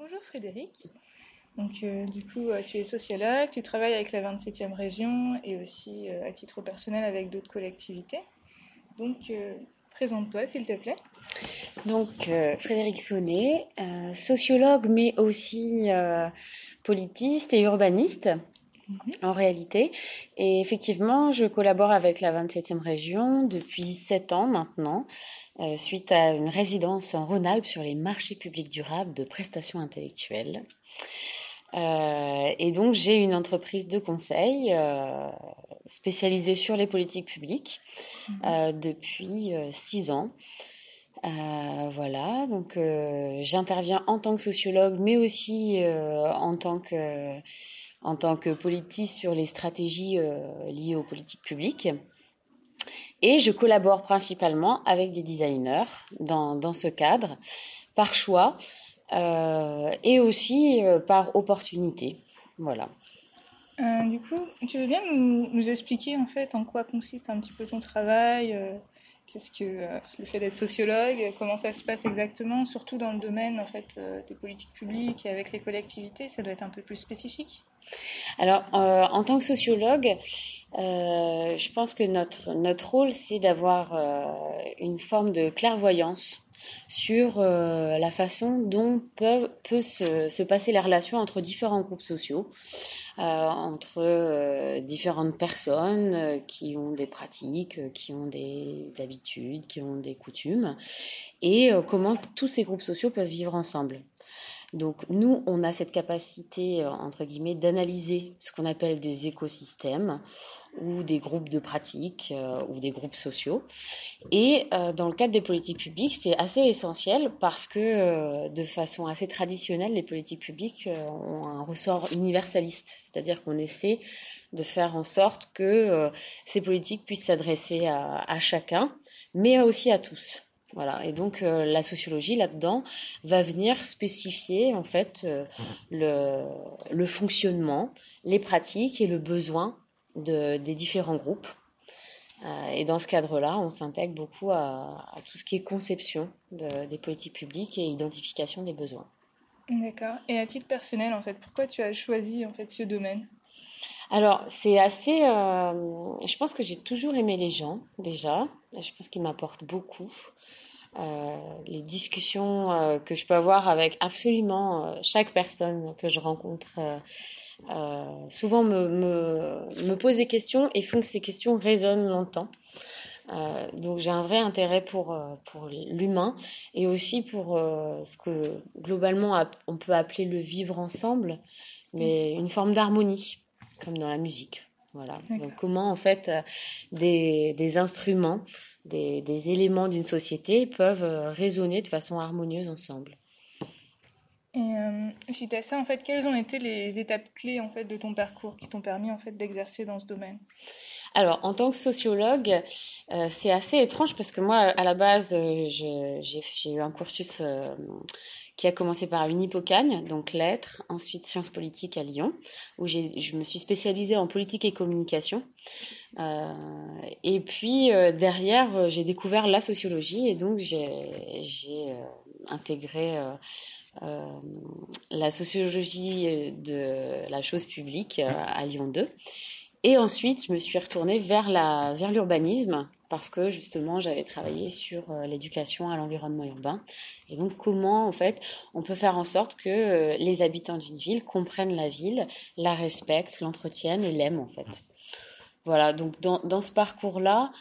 bonjour Frédéric. Donc, euh, du coup, euh, tu es sociologue, tu travailles avec la 27e région et aussi euh, à titre personnel avec d'autres collectivités. Donc, présente-toi s'il te plaît. Donc, Frédéric Sonnet, sociologue mais aussi politiste et urbaniste. Mhm. En réalité. Et effectivement, je collabore avec la 27e région depuis 7 ans maintenant, suite à une résidence en Rhône-Alpes sur les marchés publics durables de prestations intellectuelles. Euh, et donc, j'ai une entreprise de conseil euh, spécialisée sur les politiques publiques mhm. euh, depuis six ans. voilà, donc j'interviens en tant que sociologue, mais aussi en tant que en tant que politiste sur les stratégies liées aux politiques publiques. Et je collabore principalement avec des designers dans, dans ce cadre, par choix, euh, et aussi euh, par opportunité. Voilà. Euh, du coup, tu veux bien nous, nous, expliquer en fait en quoi consiste un petit peu ton travail Qu'est-ce que le fait d'être sociologue Comment ça se passe exactement Surtout dans le domaine en fait des politiques publiques et avec les collectivités, ça doit être un peu plus spécifique. Alors, en tant que sociologue, je pense que notre, notre rôle, c'est d'avoir une forme de clairvoyance sur euh, la façon dont peut se, passer les relations entre différents groupes sociaux, euh, entre euh, différentes personnes qui ont des pratiques, qui ont des habitudes, qui ont des coutumes, et comment tous ces groupes sociaux peuvent vivre ensemble. Donc nous, on a cette capacité, entre guillemets, d'analyser ce qu'on appelle des écosystèmes ou des groupes de pratiques euh, ou des groupes sociaux. Et euh, dans le cadre des politiques publiques, c'est assez essentiel parce que euh, de façon assez traditionnelle, les politiques publiques ont un ressort universaliste, c'est-à-dire qu'on essaie de faire en sorte que ces politiques puissent s'adresser à, chacun, mais aussi à tous. Voilà. Et donc la sociologie là-dedans va venir spécifier en fait le, le fonctionnement, les pratiques et le besoin des différents groupes. Euh, et dans ce cadre-là, on s'intègre beaucoup à, tout ce qui est conception des politiques publiques et identification des besoins. D'accord. Et à titre personnel, en fait, pourquoi tu as choisi en fait ce domaine? Alors, c'est assez. Euh, je pense que j'ai toujours aimé les gens déjà. Je pense qu'ils m'apportent beaucoup. Euh, les discussions que je peux avoir avec absolument chaque personne que je rencontre euh, souvent me, me, me, posent des questions et font que ces questions résonnent longtemps. Euh, donc j'ai un vrai intérêt pour, euh, pour l'humain et aussi pour ce que globalement on peut appeler le vivre ensemble, mais une forme d'harmonie, comme dans la musique. Voilà. Donc comment en fait des, des instruments, des, des éléments d'une société peuvent résonner de façon harmonieuse ensemble. Et euh, suite à ça, en fait, quelles ont été les étapes clés en fait de ton parcours qui t'ont permis en fait d'exercer dans ce domaine? Alors, en tant que sociologue, euh, c'est assez étrange parce que moi, à la base, euh, j'ai eu un cursus qui a commencé par une hypocagne, donc lettres, ensuite sciences politiques à Lyon, où je me suis spécialisée en politique et communication. et puis derrière, j'ai découvert la sociologie et donc j'ai intégré euh, la sociologie de la chose publique euh, à Lyon 2. Et ensuite, je me suis retournée vers l'urbanisme parce que justement, j'avais travaillé sur euh, l'éducation à l'environnement urbain. Et donc, comment en fait, on peut faire en sorte que les habitants d'une ville comprennent la ville, la respectent, l'entretiennent et l'aiment en fait. Voilà. Donc, dans, dans ce parcours-là,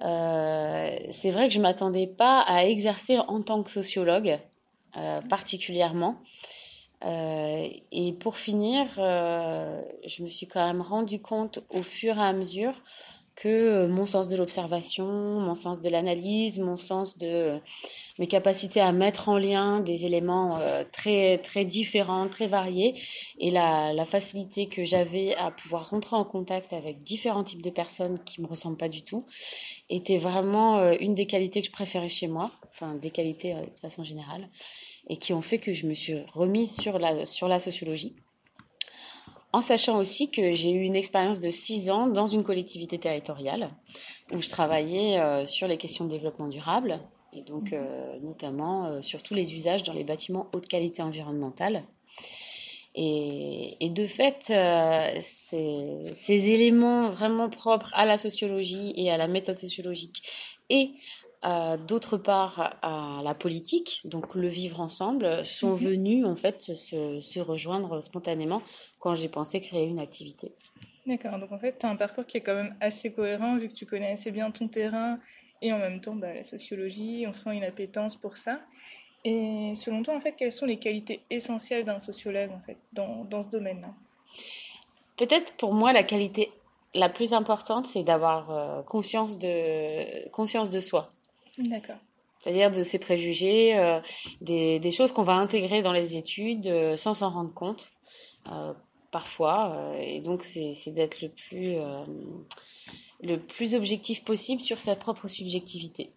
euh, c'est vrai que je m'attendais pas à exercer en tant que sociologue. Euh, particulièrement. Euh, et pour finir, euh, je me suis quand même rendu compte au fur et à mesure que mon sens de l'observation, mon sens de l'analyse, mon sens de mes capacités à mettre en lien des éléments très très différents, très variés, et la, facilité que j'avais à pouvoir rentrer en contact avec différents types de personnes qui me ressemblent pas du tout, était vraiment une des qualités que je préférais chez moi, enfin des qualités de façon générale et qui ont fait que je me suis remise sur la, sur la sociologie. En sachant aussi que j'ai eu une expérience de six ans dans une collectivité territoriale où je travaillais euh, sur les questions de développement durable et donc mhm. notamment sur tous les usages dans les bâtiments haute qualité environnementale. Et, de fait, ces, ces, éléments vraiment propres à la sociologie et à la méthode sociologique et euh, d'autre part à la politique, donc le vivre ensemble, sont mhm. venus en fait se, se rejoindre spontanément quand j'ai pensé créer une activité. D'accord, donc en fait tu as un parcours qui est quand même assez cohérent vu que tu connais assez bien ton terrain et en même temps bah, la sociologie, on sent une appétence pour ça. Et selon toi, en fait, quelles sont les qualités essentielles d'un sociologue en fait, dans, dans ce domaine-là? Peut-être pour moi, la qualité la plus importante, c'est d'avoir euh, conscience, de, conscience de soi. D'accord. C'est-à-dire de ses préjugés, euh, des, choses qu'on va intégrer dans les études euh, sans s'en rendre compte, euh, parfois. et donc, c'est d'être le plus, le plus objectif possible sur sa propre subjectivité.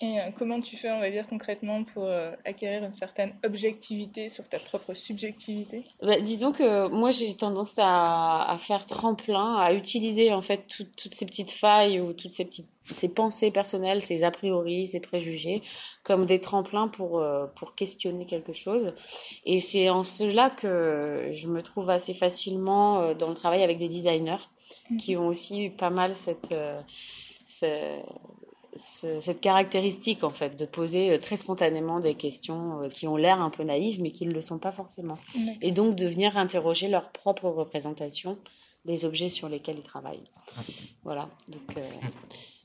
Et euh, comment tu fais, on va dire, concrètement pour euh, acquérir une certaine objectivité sur ta propre subjectivité? Bah, Disons que moi, j'ai tendance à, faire tremplin, à utiliser en fait toutes ces petites failles ou toutes ces petites ces pensées personnelles, ces a priori, ces préjugés, comme des tremplins pour, euh, pour questionner quelque chose. Et c'est en cela que je me trouve assez facilement dans le travail avec des designers mmh. qui ont aussi pas mal cette, cette cette caractéristique en fait de poser euh, très spontanément des questions euh, qui ont l'air un peu naïves mais qui ne le sont pas forcément. Et donc de venir interroger leur propre représentation des objets sur lesquels ils travaillent. Voilà. Donc euh,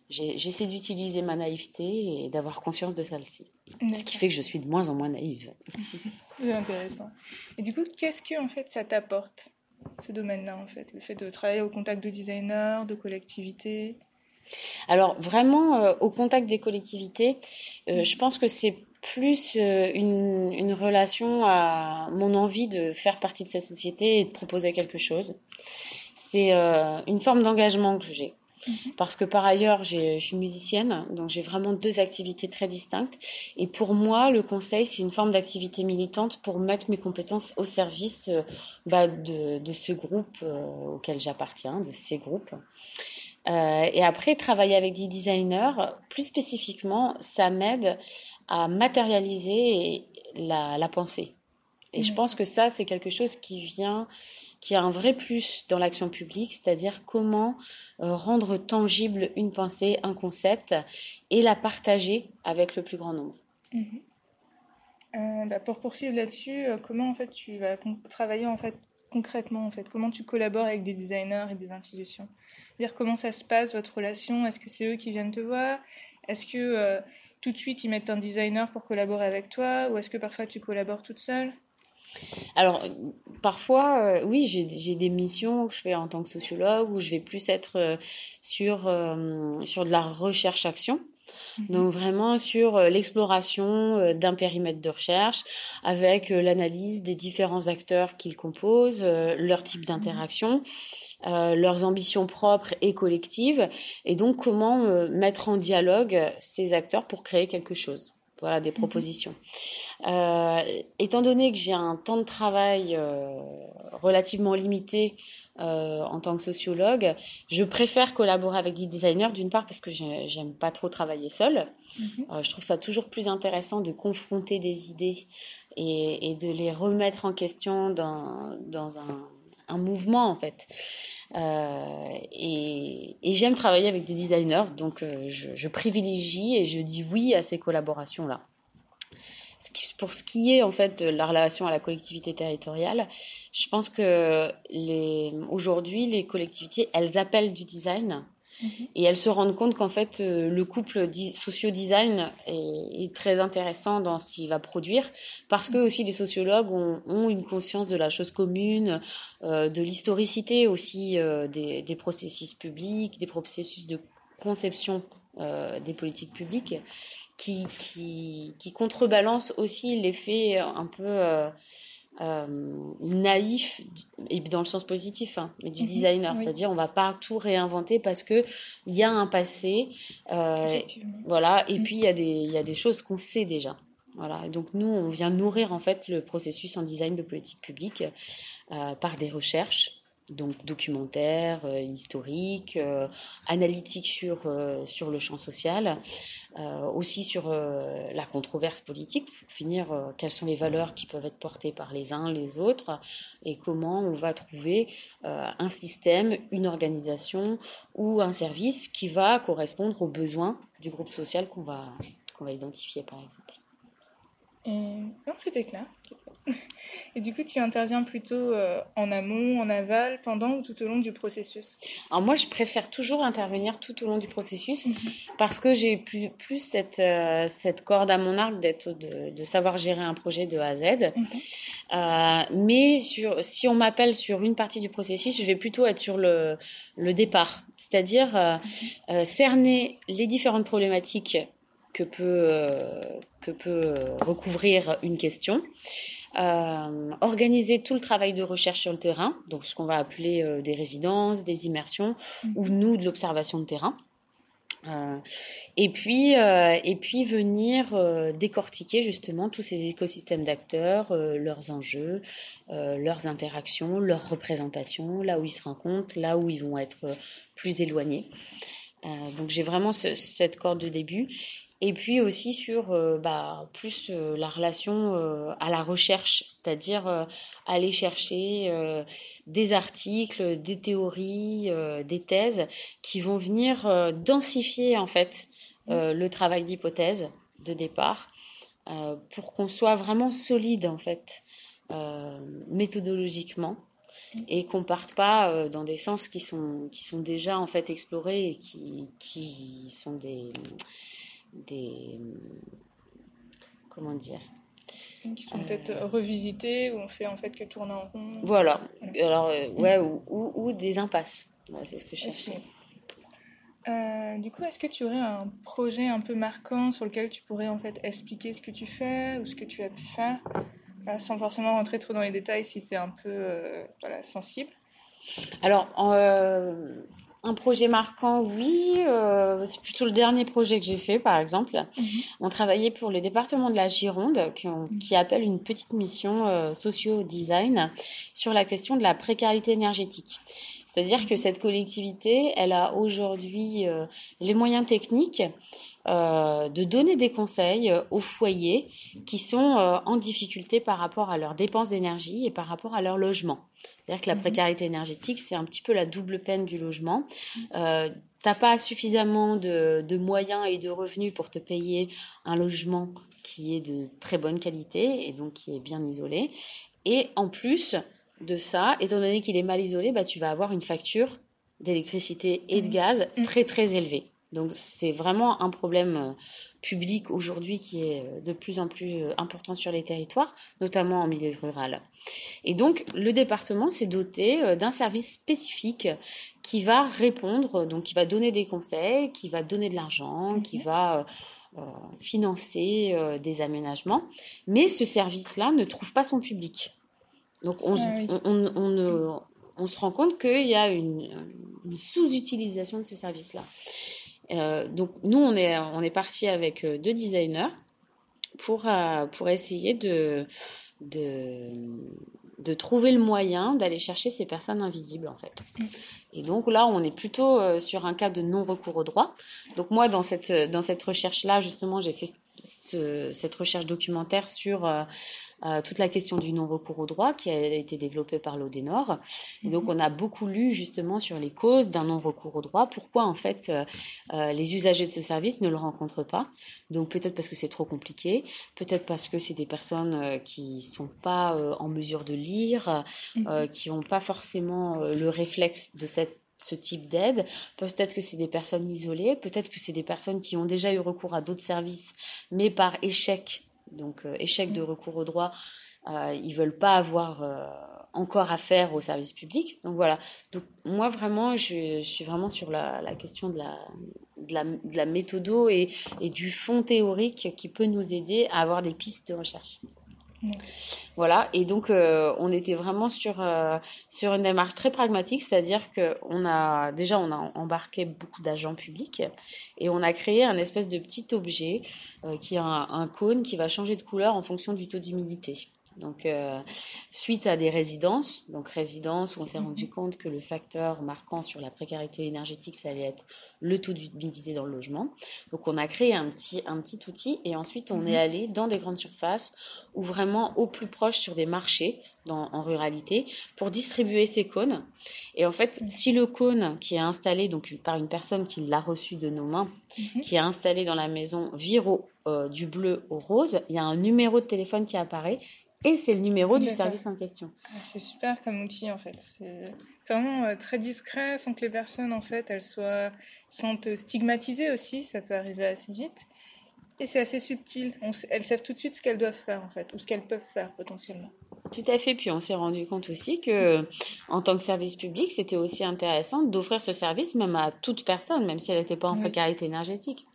j'essaie d'utiliser ma naïveté et d'avoir conscience de celle-ci. Ce qui fait que je suis de moins en moins naïve. C'est intéressant. Et du coup qu'est-ce que en fait ça t'apporte? Ce domaine-là en fait le fait de travailler au contact de designers de collectivités alors vraiment, euh, au contact des collectivités, euh, je pense que c'est plus euh, une, une, relation à mon envie de faire partie de cette société et de proposer quelque chose. C'est une forme d'engagement que j'ai. Mhm. Parce que par ailleurs, je suis musicienne, donc j'ai vraiment deux activités très distinctes. Et pour moi, le conseil, c'est une forme d'activité militante pour mettre mes compétences au service bah, de, de, ce groupe auquel j'appartiens, de ces groupes. Euh, et après, travailler avec des designers, plus spécifiquement, ça m'aide à matérialiser la, la pensée. Et je pense que ça, c'est quelque chose qui vient, qui a un vrai plus dans l'action publique, c'est-à-dire comment euh, rendre tangible une pensée, un concept, et la partager avec le plus grand nombre. Mhm. Euh, bah pour poursuivre là-dessus, comment en fait tu vas travailler en fait concrètement en fait? Comment tu collabores avec des designers et des institutions? Dire comment ça se passe votre relation? Est-ce que c'est eux qui viennent te voir? Est-ce que euh, tout de suite ils mettent un designer pour collaborer avec toi? Ou est-ce que parfois tu collabores toute seule? Alors, parfois, euh, oui, j'ai des missions que je fais en tant que sociologue où je vais plus être euh, sur, sur de la recherche-action. Mhm. Donc vraiment sur l'exploration d'un périmètre de recherche avec l'analyse des différents acteurs qu'ils composent, leur type d'interaction. Euh, leurs ambitions propres et collectives, et donc comment euh, mettre en dialogue ces acteurs pour créer quelque chose. Voilà des mhm. propositions. Euh, étant donné que j'ai un temps de travail relativement limité en tant que sociologue, je préfère collaborer avec des designers, d'une part parce que j'aime pas trop travailler seul. Mhm. je trouve ça toujours plus intéressant de confronter des idées et, et de les remettre en question dans, dans un un mouvement en fait. Euh, et, j'aime travailler avec des designers, donc euh, je, privilégie et je dis oui à ces collaborations-là. Pour ce qui est en fait de la relation à la collectivité territoriale, je pense que aujourd'hui les collectivités, elles appellent du design Mhm. Et elles se rendent compte qu'en fait, euh, le couple socio-design est, très intéressant dans ce qu'il va produire, parce que aussi les sociologues ont, une conscience de la chose commune, euh, de l'historicité aussi euh, des, processus publics, des processus de conception des politiques publiques, qui, qui, qui contrebalancent aussi l'effet un peu naïf et dans le sens positif hein, mais du mhm. designer. C'est-à-dire on va pas tout réinventer parce que il y a un passé euh, voilà et mhm. puis il y a des y a des choses qu'on sait déjà. Voilà. Donc nous on vient nourrir en fait le processus en design de politique publique euh, par des recherches donc documentaire, euh, historique, euh, analytique sur, euh, sur le champ social, aussi sur la controverse politique, pour finir, quelles sont les valeurs qui peuvent être portées par les uns, les autres, et comment on va trouver un système, une organisation ou un service qui va correspondre aux besoins du groupe social qu'on va, qu'on va identifier, par exemple. Et non, c'était clair. Et du coup, tu interviens plutôt euh, en amont, en aval, pendant ou tout au long du processus? Alors moi, je préfère toujours intervenir tout au long du processus mhm. parce que j'ai plus, plus cette, euh, cette corde à mon arc d'être, de, de, savoir gérer un projet de A à Z. Mhm. Euh, mais sur, si on m'appelle sur une partie du processus, je vais plutôt être sur le, le départ, c'est-à-dire mhm. cerner les différentes problématiques que peut, que peut recouvrir une question. Euh, organiser tout le travail de recherche sur le terrain, donc ce qu'on va appeler euh, des résidences, des immersions, mhm. ou nous de l'observation de terrain. Euh, et puis et puis venir décortiquer justement tous ces écosystèmes d'acteurs, leurs enjeux, leurs interactions, leurs représentations, là où ils se rencontrent, là où ils vont être plus éloignés. donc j'ai vraiment cette corde de début et puis aussi sur euh, bah, plus euh, la relation euh, à la recherche, c'est-à-dire aller chercher des articles, des théories, des thèses qui vont venir densifier en fait le travail d'hypothèse de départ pour qu'on soit vraiment solide en fait méthodologiquement et qu'on parte pas dans des sens qui sont qui sont déjà en fait explorés et qui qui sont des des comment dire qui sont peut-être euh, revisités ou on fait en fait que tourner en rond. Voilà. Alors euh, ouais ou, ou, des impasses. c'est ce que je cherchais. Euh, du coup, est-ce que tu aurais un projet un peu marquant sur lequel tu pourrais en fait expliquer ce que tu fais ou ce que tu as pu faire, sans forcément rentrer trop dans les détails si c'est un peu voilà, sensible Alors, un projet marquant, oui. Euh, c'est plutôt le dernier projet que j'ai fait, par exemple. Mhm. On travaillait pour le département de la Gironde, qui, mhm. appelle une petite mission euh, socio-design sur la question de la précarité énergétique. C'est-à-dire que mhm. cette collectivité, elle a aujourd'hui euh, les moyens techniques de donner des conseils aux foyers qui sont en difficulté par rapport à leurs dépenses d'énergie et par rapport à leur logement. C'est-à-dire que la mhm. précarité énergétique, c'est un petit peu la double peine du logement. Euh, n'as pas suffisamment de, moyens et de revenus pour te payer un logement qui est de très bonne qualité et donc qui est bien isolé. Et en plus de ça, étant donné qu'il est mal isolé, bah, tu vas avoir une facture d'électricité et de mhm. gaz mhm. très très élevée. Donc c'est vraiment un problème euh, public aujourd'hui qui est euh, de plus en plus euh, important sur les territoires, notamment en milieu rural. Et donc, le département s'est doté d'un service spécifique qui va répondre, donc qui va donner des conseils, qui va donner de l'argent, qui mhm. va financer des aménagements. Mais ce service-là ne trouve pas son public. Donc, on, ah on, on, se rend compte qu'il y a une sous-utilisation de ce service-là. Euh, donc nous, on est, on est parti avec euh, deux designers pour, euh, pour essayer de, de, de trouver le moyen d'aller chercher ces personnes invisibles en fait. Et donc là, on est plutôt sur un cas de non-recours au droit. Donc moi, dans cette, dans cette recherche-là, justement, j'ai fait cette recherche documentaire sur toute la question du non-recours au droit qui a été développée par l'Odénor. Et donc, mhm. on a beaucoup lu justement sur les causes d'un non-recours au droit. Pourquoi, en fait, euh, euh, les usagers de ce service ne le rencontrent pas. Donc, peut-être parce que c'est trop compliqué, peut-être parce que c'est des personnes euh, qui sont pas en mesure de lire, mhm. qui n'ont pas forcément le réflexe de cette ce type d'aide. Peut-être que c'est des personnes isolées, peut-être que c'est des personnes qui ont déjà eu recours à d'autres services, mais par échec donc euh, échec de recours au droit, euh, ils veulent pas avoir euh, encore affaire au service public. Donc voilà. Donc moi vraiment, je, suis vraiment sur la, question de la, de méthodo et, du fond théorique qui peut nous aider à avoir des pistes de recherche. Voilà, et donc euh, on était vraiment sur, euh, sur une démarche très pragmatique, c'est-à-dire qu'on a déjà on a embarqué beaucoup d'agents publics et on a créé un espèce de petit objet euh, qui a un, cône qui va changer de couleur en fonction du taux d'humidité. Donc, euh, suite à des résidences, donc résidences où on s'est Mhm. rendu compte que le facteur marquant sur la précarité énergétique, ça allait être le taux d'humidité dans le logement. Donc, on a créé un petit, un petit outil et ensuite on Mhm. est allé dans des grandes surfaces ou vraiment au plus proche sur des marchés dans, en ruralité pour distribuer ces cônes. Et en fait, si le cône qui est installé donc par une personne qui l'a reçu de nos mains, Mhm. qui est installé dans la maison vire au- euh, du bleu au rose, il y a un numéro de téléphone qui apparaît et c'est le numéro du service en question. Ah, C'est super comme outil en fait. C'est vraiment euh, très discret sans que les personnes en fait elles soient sentent stigmatisées aussi. Ça peut arriver assez vite. Et c'est assez subtil. On elles savent tout de suite ce qu'elles doivent faire en fait ou ce qu'elles peuvent faire potentiellement. Tout à fait. Puis on s'est rendu compte aussi que, en tant que service public, c'était aussi intéressant d'offrir ce service même à toute personne, même si elle n'était pas en précarité énergétique.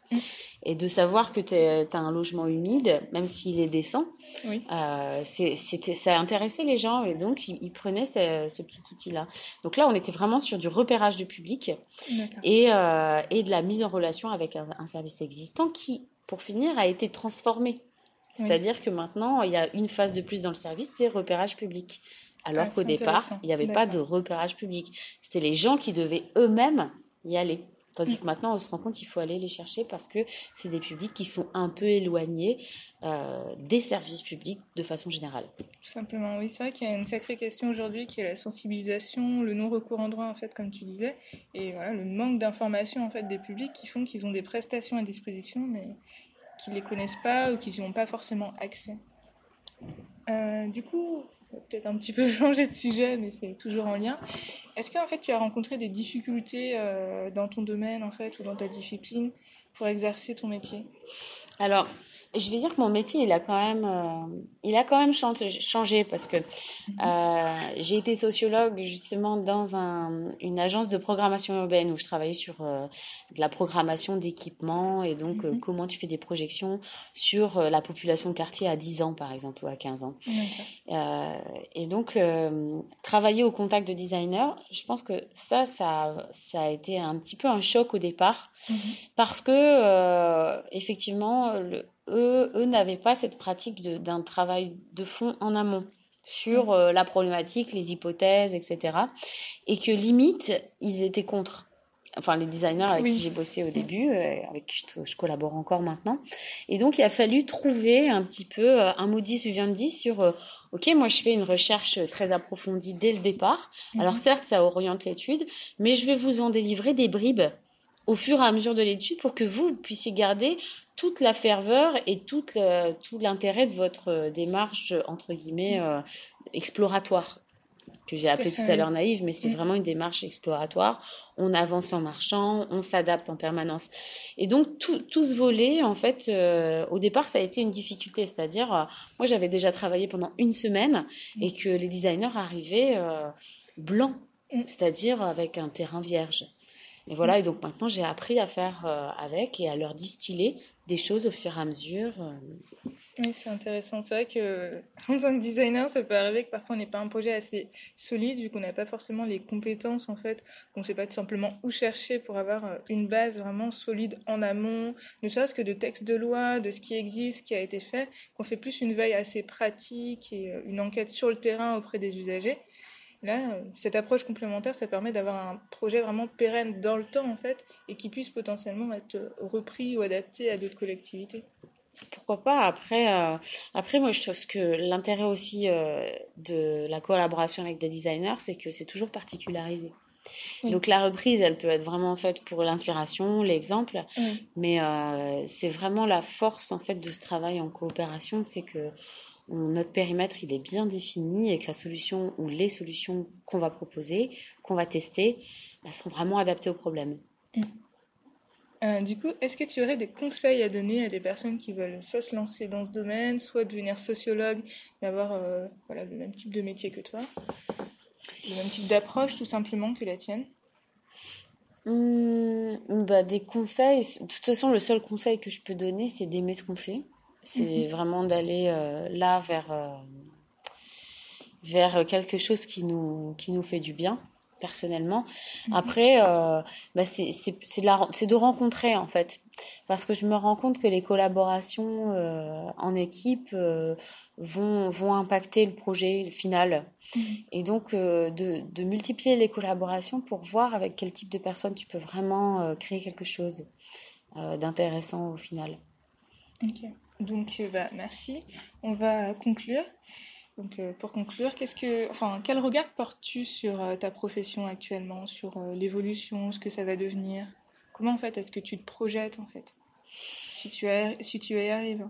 Et de savoir que tu as un logement humide, même s'il est décent, Oui. euh, c'était, ça intéressait les gens et donc ils, ils prenaient ce, ce petit outil-là. Donc là, on était vraiment sur du repérage du public et, euh, et de la mise en relation avec un, un service existant qui, pour finir, a été transformé. Oui. C'est-à-dire que maintenant, il y a une phase de plus dans le service, c'est repérage public. Alors Ah, qu'au départ, il n'y avait pas de repérage public. C'était les gens qui devaient eux-mêmes y aller. Tandis que maintenant, on se rend compte qu'il faut aller les chercher parce que c'est des publics qui sont un peu éloignés euh, des services publics de façon générale. Tout simplement, oui. C'est vrai qu'il y a une sacrée question aujourd'hui qui est la sensibilisation, le non-recours en droit, en fait, comme tu disais, et voilà, le manque d'information, en fait, des publics qui font qu'ils ont des prestations à disposition, mais qu'ils ne les connaissent pas ou qu'ils n'y ont pas forcément accès. Euh, du coup, peut-être un petit peu changer de sujet, mais c'est toujours en lien. Est-ce qu'en fait, tu as rencontré des difficultés euh, dans ton domaine, en fait, ou dans ta discipline pour exercer ton métier Alors, je vais dire que mon métier, il a quand même, euh, il a quand même chan- changé parce que euh, j'ai été sociologue justement dans un, une agence de programmation urbaine où je travaillais sur euh, de la programmation d'équipements et donc Mhm. comment tu fais des projections sur la population de quartier à 10 ans par exemple ou à 15 ans. Et donc, travailler au contact de designers, je pense que ça, ça, ça a été un petit peu un choc au départ Mhm. parce que euh, effectivement le- eux, eux n'avaient pas cette pratique d'un travail de fond en amont sur euh, la problématique, les hypothèses, etc. Et que limite, ils étaient contre. Enfin, les designers avec Oui. qui j'ai bossé au début, euh, avec qui je, je collabore encore maintenant. Et donc, il a fallu trouver un petit peu un modus vivendi sur, OK, moi, je fais une recherche très approfondie dès le départ. Alors, Mhm. certes, ça oriente l'étude, mais je vais vous en délivrer des bribes au fur et à mesure de l'étude pour que vous puissiez garder toute la ferveur et toute le- tout l'intérêt de votre euh, démarche, euh, entre guillemets, euh, exploratoire, que j'ai appelé Tout à l'heure naïve, mais c'est Mm. vraiment une démarche exploratoire. On avance en marchant, on s'adapte en permanence. Et donc, tout, tout ce volet, en fait, euh, au départ, ça a été une difficulté. C'est-à-dire, euh, moi, j'avais déjà travaillé pendant une semaine et que les designers arrivaient blancs, Mm. c'est-à-dire avec un terrain vierge. Et voilà, et donc maintenant j'ai appris à faire euh, avec et à leur distiller des choses au fur et à mesure. euh. Oui, c'est intéressant. C'est vrai que en tant que designer, ça peut arriver que parfois on n'ait pas un projet assez solide vu qu'on n'a pas forcément les compétences en fait, qu'on ne sait pas tout simplement où chercher pour avoir euh, une base vraiment solide en amont, ne serait-ce que de textes de loi, de ce qui existe, qui a été fait, qu'on fait plus une veille assez pratique et une enquête sur le terrain auprès des usagers. Là, cette approche complémentaire, ça permet d'avoir un projet vraiment pérenne dans le temps en fait et qui puisse potentiellement être euh, repris ou adapté à d'autres collectivités. Pourquoi pas? Après, euh, après moi je trouve que l'intérêt aussi euh, de la collaboration avec des designers, c'est que c'est toujours particularisé. Oui. Donc la reprise, elle peut être vraiment faite pour l'inspiration, l'exemple, Oui. mais euh, c'est vraiment la force en fait de ce travail en coopération, c'est que notre périmètre il est bien défini et que la solution ou les solutions qu'on va proposer, qu'on va tester, elles sont vraiment adaptées au problème. Euh, du coup, est-ce que tu aurais des conseils à donner à des personnes qui veulent soit se lancer dans ce domaine, soit devenir sociologue et avoir euh, voilà, le même type de métier que toi, le même type d'approche tout simplement que la tienne? Hum, bah, des conseils. De toute façon, le seul conseil que je peux donner, c'est d'aimer ce qu'on fait. C'est vraiment d'aller euh, là vers, euh, vers quelque chose qui nous, qui nous fait du bien. personnellement. Mhm. Après, euh, bah c'est de, de rencontrer en fait. Parce que je me rends compte que les collaborations euh, en équipe euh, vont, vont impacter le projet final. Mhm. Et donc, de, de, multiplier les collaborations pour voir avec quel type de personne tu peux vraiment créer quelque chose d'intéressant au final. Ok. Donc, bah, merci. On va conclure. Donc, euh, pour conclure, qu'est-ce que, enfin, quel regard portes-tu sur euh, ta profession actuellement, sur euh, l'évolution, ce que ça va devenir? Comment en fait est-ce que tu te projettes en fait, si tu, si tu y arrives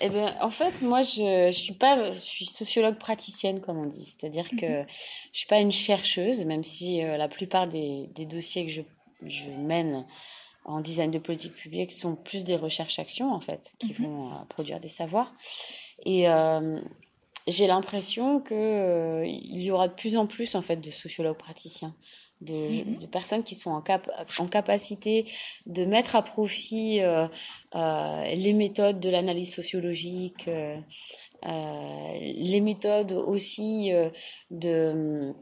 Eh ben, en fait, moi, je, je suis pas, je suis sociologue praticienne, comme on dit. C'est-à-dire que mhm. je suis pas une chercheuse, même si la plupart des, des, dossiers que je, je, mène en design de politique publique sont plus des recherches-actions, en fait, qui mhm. vont produire des savoirs. Et j'ai l'impression que euh, y aura de plus en plus en fait de sociologues praticiens, de, mhm. personnes qui sont en, cap en capacité de mettre à profit euh, euh, les méthodes de l'analyse sociologique, les méthodes aussi de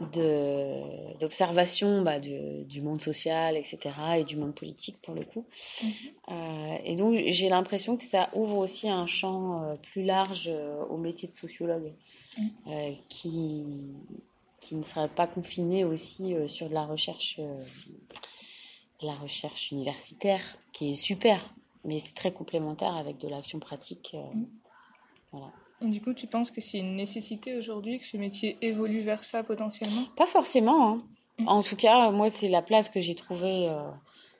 d'observation bah, du monde social, etc., et du monde politique pour le coup. Mhm. Euh, et donc j'ai l'impression que ça ouvre aussi un champ euh, plus large euh, au métier de sociologue, mhm. qui, qui ne serait pas confiné aussi sur de la recherche, de la recherche universitaire, qui est super, mais c'est très complémentaire avec de l'action pratique. Mhm. Voilà. Du coup, tu penses que c'est une nécessité aujourd'hui que ce métier évolue vers ça potentiellement? Pas forcément. Hein. Mm. En tout cas, moi, c'est la place que j'ai trouvée euh,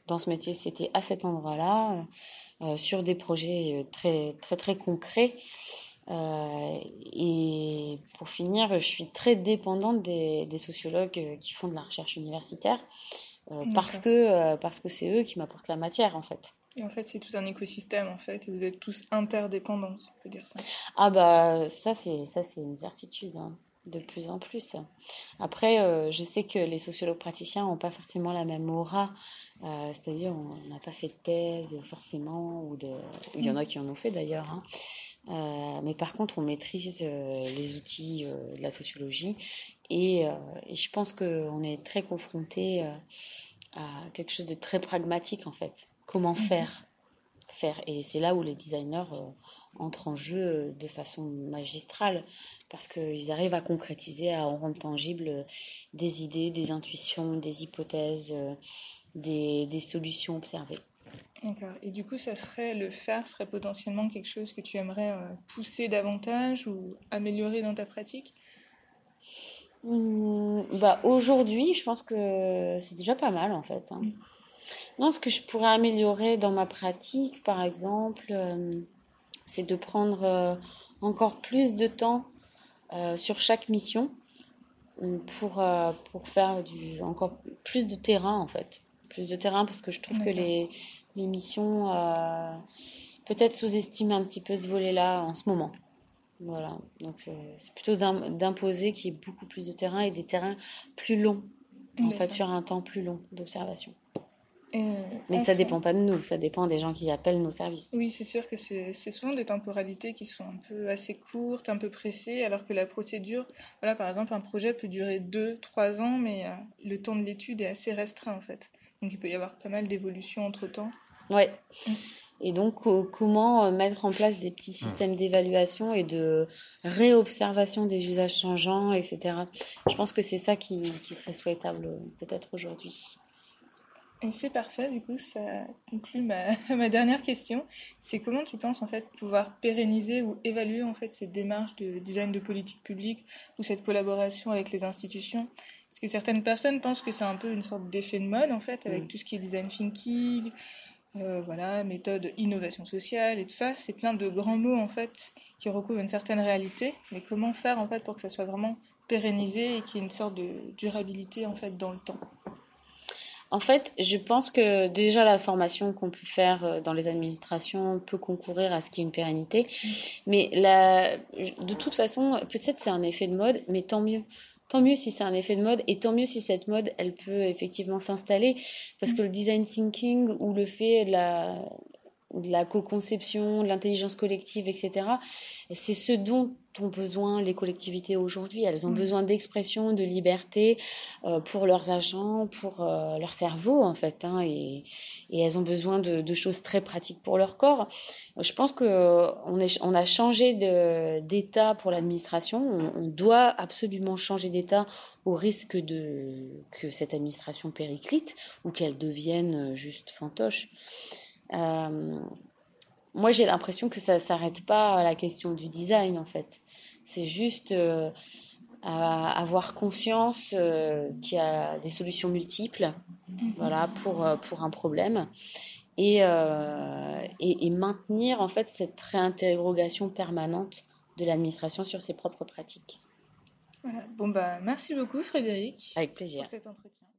dans ce métier. C'était à cet endroit-là, euh, sur des projets euh, très, très, très concrets. et pour finir, je suis très dépendante des, des sociologues qui font de la recherche universitaire parce que parce que c'est eux qui m'apportent la matière en fait. En fait, c'est tout un écosystème, en fait, et vous êtes tous interdépendants, si on peut dire ça. Ah bah, ça, c'est, ça, c'est une certitude, hein, de plus en plus. Après, euh, je sais que les sociologues praticiens n'ont pas forcément la même aura, euh, c'est-à-dire on n'a pas fait de thèse, forcément, ou il y en a qui en ont fait, d'ailleurs, hein. euh, mais par contre, on maîtrise les outils de la sociologie, et, et je pense qu'on est très confronté à quelque chose de très pragmatique, en fait comment mhm. faire faire et c'est là où les designers euh, entrent en jeu euh, de façon magistrale parce qu'ils arrivent à concrétiser à rendre tangible euh, des idées des intuitions des hypothèses des, des solutions observées D'accord. Et du coup, ça serait le faire serait potentiellement quelque chose que tu aimerais pousser davantage ou améliorer dans ta pratique? Mmh, bah, Aujourd'hui, je pense que c'est déjà pas mal en fait. Hein. Mmh. Non, ce que je pourrais améliorer dans ma pratique, par exemple, euh, c'est de prendre euh, encore plus de temps euh, sur chaque mission pour, pour faire du, encore plus de terrain, en fait. Plus de terrain parce que je trouve que les, les missions peut-être sous-estiment un petit peu ce volet-là en ce moment. Voilà, donc c'est plutôt d'imposer qu'il y ait beaucoup plus de terrain et des terrains plus longs, en fait, sur un temps plus long d'observation. Mais ça dépend pas de nous, ça dépend des gens qui appellent nos services. Oui, c'est sûr que c'est souvent des temporalités qui sont un peu assez courtes, un peu pressées, alors que la procédure, voilà, par exemple, un projet peut durer 2-3 ans, mais euh, le temps de l'étude est assez restreint en fait. Donc il peut y avoir pas mal d'évolutions entre temps. Ouais. Mm. Et donc, comment euh, mettre en place des petits systèmes d'évaluation et de réobservation des usages changeants, etc. Je pense que c'est ça qui, qui serait souhaitable euh, peut-être aujourd'hui. Et c'est parfait, du coup, ça conclut ma, ma dernière question. C'est comment tu penses en fait pouvoir pérenniser ou évaluer en fait cette démarche de design de politique publique ou cette collaboration avec les institutions? Parce que certaines personnes pensent que c'est un peu une sorte d'effet de mode en fait, avec mm. tout ce qui est design thinking, euh, voilà, méthode innovation sociale et tout ça. C'est plein de grands mots en fait qui recouvrent une certaine réalité. Mais comment faire en fait pour que ça soit vraiment pérennisé et qu'il y ait une sorte de durabilité en fait dans le temps? En fait, je pense que déjà la formation qu'on peut faire euh, dans les administrations peut concourir à ce qu'il y ait une pérennité. Mm. Mais la, de toute façon, peut-être c'est un effet de mode, mais tant mieux. Tant mieux si c'est un effet de mode et tant mieux si cette mode, elle peut effectivement s'installer. Parce que le design thinking ou le fait de la, de la co-conception, de l'intelligence collective, etc., c'est ce dont ont besoin les collectivités aujourd'hui. Elles ont besoin d'expression, de liberté euh, pour leurs agents, pour euh, leur cerveau en fait, hein, et, elles ont besoin de, choses très pratiques pour leur corps. Je pense que on, est, on a changé d'état pour l'administration. On, doit absolument changer d'état au risque de que cette administration périclite ou qu'elle devienne juste fantoche. Euh, moi, j'ai l'impression que ça s'arrête pas à la question du design, en fait. C'est juste euh, avoir conscience euh, qu'il y a des solutions multiples mhm. voilà, pour, euh, pour un problème. Et, et, maintenir, en fait, cette réinterrogation permanente de l'administration sur ses propres pratiques. Bon, bah, merci beaucoup, Frédéric. Avec plaisir. Pour cet entretien.